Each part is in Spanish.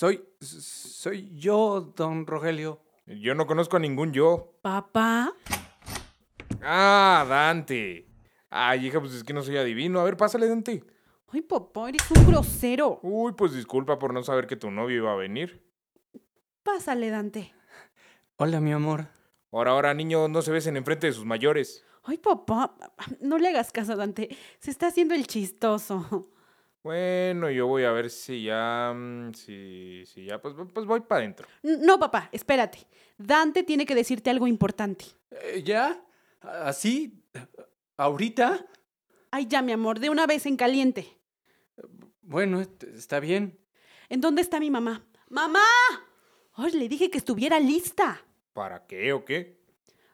Soy. Soy yo, don Rogelio. Yo no conozco a ningún yo. Papá, Ah, Dante. Ay, hija, pues es que no soy adivino. A ver, pásale, Dante. ay papá, eres un grosero. Uy, pues disculpa por no saber que tu novio iba a venir. Pásale, Dante. Hola, mi amor. Ahora, ahora, niños, no se besen enfrente de sus mayores. Ay papá, no le hagas caso a Dante. Se está haciendo el chistoso. Bueno, yo voy a ver si ya. mm, Si, si ya, pues, pues voy para adentro. No, papá, espérate. Dante tiene que decirte algo importante. Eh, ¿Ya? ¿Así? ¿Ahorita? Ay, ya, mi amor, de una vez en caliente. Bueno, est- está bien. ¿En dónde está mi mamá? ¡Mamá! Ay, le dije que estuviera lista. ¿Para qué o qué?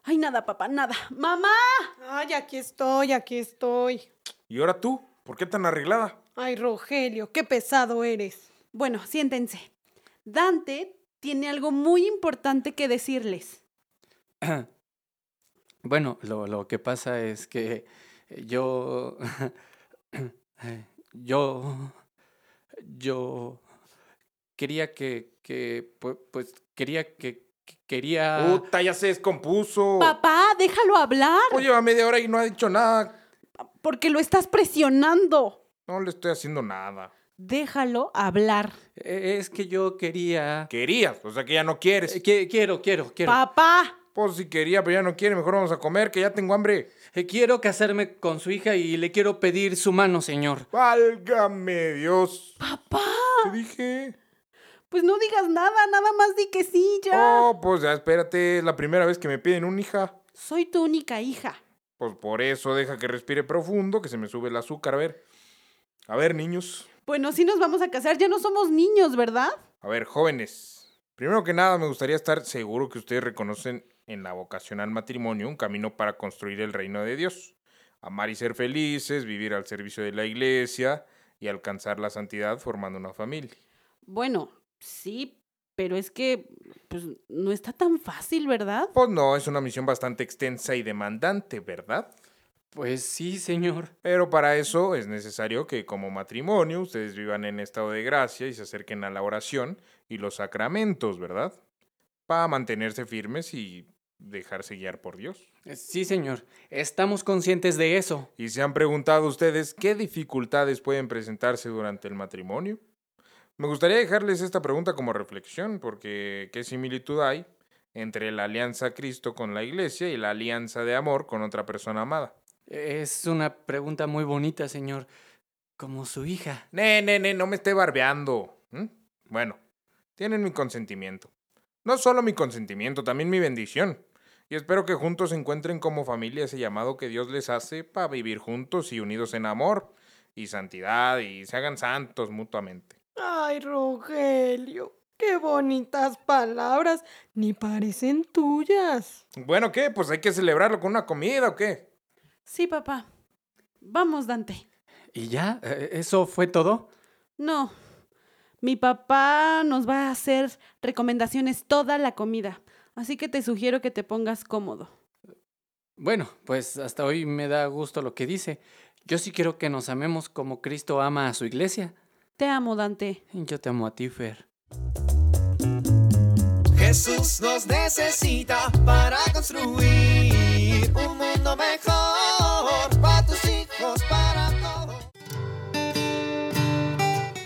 Ay, nada, papá, nada. ¡Mamá! Ay, aquí estoy, aquí estoy. ¿Y ahora tú? ¿Por qué tan arreglada? Ay, Rogelio, qué pesado eres. Bueno, siéntense. Dante tiene algo muy importante que decirles. Bueno, lo, lo que pasa es que yo... yo... Yo... Quería que... que pu- pues quería que... que- quería... Puta, ya se descompuso. Papá, déjalo hablar. Pues lleva media hora y no ha dicho nada. Porque lo estás presionando. No le estoy haciendo nada. Déjalo hablar. Eh, Es que yo quería... Querías, o sea que ya no quieres. Eh, que- quiero, quiero, quiero. Papá. Pues si quería, pero ya no quiere, mejor vamos a comer, que ya tengo hambre. Eh, Quiero casarme con su hija y le quiero pedir su mano, señor. Válgame Dios. Papá. ¿Qué dije? Pues no digas nada, nada más di que sí, ya. Oh, pues ya espérate, es la primera vez que me piden una hija. Soy tu única hija. Pues por eso deja que respire profundo, que se me sube el azúcar. A ver. A ver, niños. Bueno, si nos vamos a casar, ya no somos niños, ¿verdad? A ver, jóvenes. Primero que nada, me gustaría estar seguro que ustedes reconocen en la vocación al matrimonio un camino para construir el reino de Dios. Amar y ser felices, vivir al servicio de la iglesia y alcanzar la santidad formando una familia. Bueno, sí, pero es que pues no está tan fácil, ¿verdad? Pues no, es una misión bastante extensa y demandante, ¿verdad? Pues sí, señor. Pero para eso es necesario que como matrimonio ustedes vivan en estado de gracia y se acerquen a la oración y los sacramentos, ¿verdad? Para mantenerse firmes y dejarse guiar por Dios. Sí, señor. Estamos conscientes de eso. ¿Y se han preguntado ustedes qué dificultades pueden presentarse durante el matrimonio? Me gustaría dejarles esta pregunta como reflexión, porque ¿qué similitud hay entre la alianza Cristo con la iglesia y la alianza de amor con otra persona amada? Es una pregunta muy bonita, señor. Como su hija. Ne, ne, ne, no me esté barbeando. Bueno, tienen mi consentimiento. No solo mi consentimiento, también mi bendición. Y espero que juntos encuentren como familia ese llamado que Dios les hace para vivir juntos y unidos en amor y santidad y se hagan santos mutuamente. Ay, Rogelio, qué bonitas palabras. Ni parecen tuyas. Bueno, ¿qué? Pues hay que celebrarlo con una comida o qué? Sí, papá. Vamos, Dante. ¿Y ya? Eh, ¿Eso fue todo? No. Mi papá nos va a hacer recomendaciones toda la comida. Así que te sugiero que te pongas cómodo. Bueno, pues hasta hoy me da gusto lo que dice. Yo sí quiero que nos amemos como Cristo ama a su iglesia. Te amo, Dante. Yo te amo a ti, Fer. Jesús nos necesita para construir un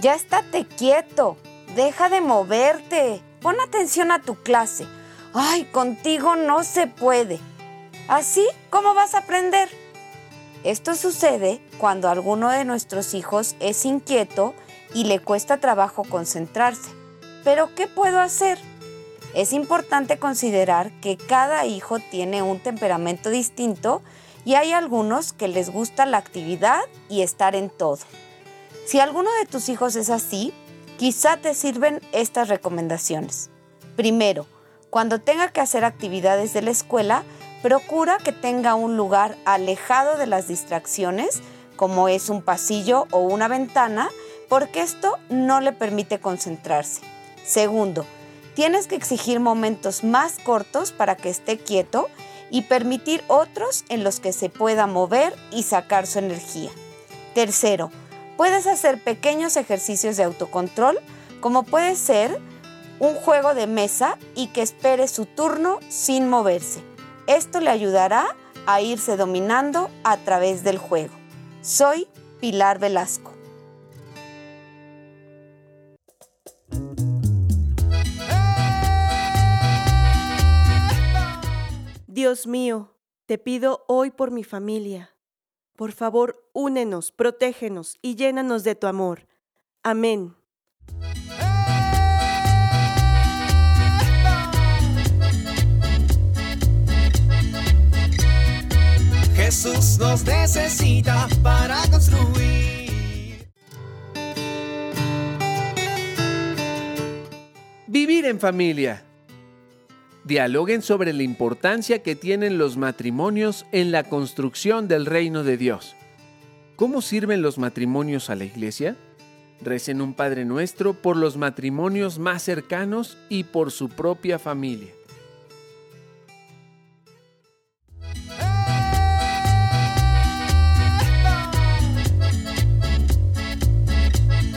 ya estate quieto, deja de moverte, pon atención a tu clase. Ay, contigo no se puede. ¿Así? ¿Cómo vas a aprender? Esto sucede cuando alguno de nuestros hijos es inquieto y le cuesta trabajo concentrarse. Pero ¿qué puedo hacer? Es importante considerar que cada hijo tiene un temperamento distinto y hay algunos que les gusta la actividad y estar en todo. Si alguno de tus hijos es así, quizá te sirven estas recomendaciones. Primero, cuando tenga que hacer actividades de la escuela, procura que tenga un lugar alejado de las distracciones, como es un pasillo o una ventana, porque esto no le permite concentrarse. Segundo, tienes que exigir momentos más cortos para que esté quieto y permitir otros en los que se pueda mover y sacar su energía. Tercero, puedes hacer pequeños ejercicios de autocontrol, como puede ser un juego de mesa y que espere su turno sin moverse. Esto le ayudará a irse dominando a través del juego. Soy Pilar Velasco. Dios mío, te pido hoy por mi familia. Por favor, únenos, protégenos y llénanos de tu amor. Amén. Jesús nos necesita para construir. Vivir en familia. Dialoguen sobre la importancia que tienen los matrimonios en la construcción del reino de Dios. ¿Cómo sirven los matrimonios a la iglesia? Recen un Padre Nuestro por los matrimonios más cercanos y por su propia familia.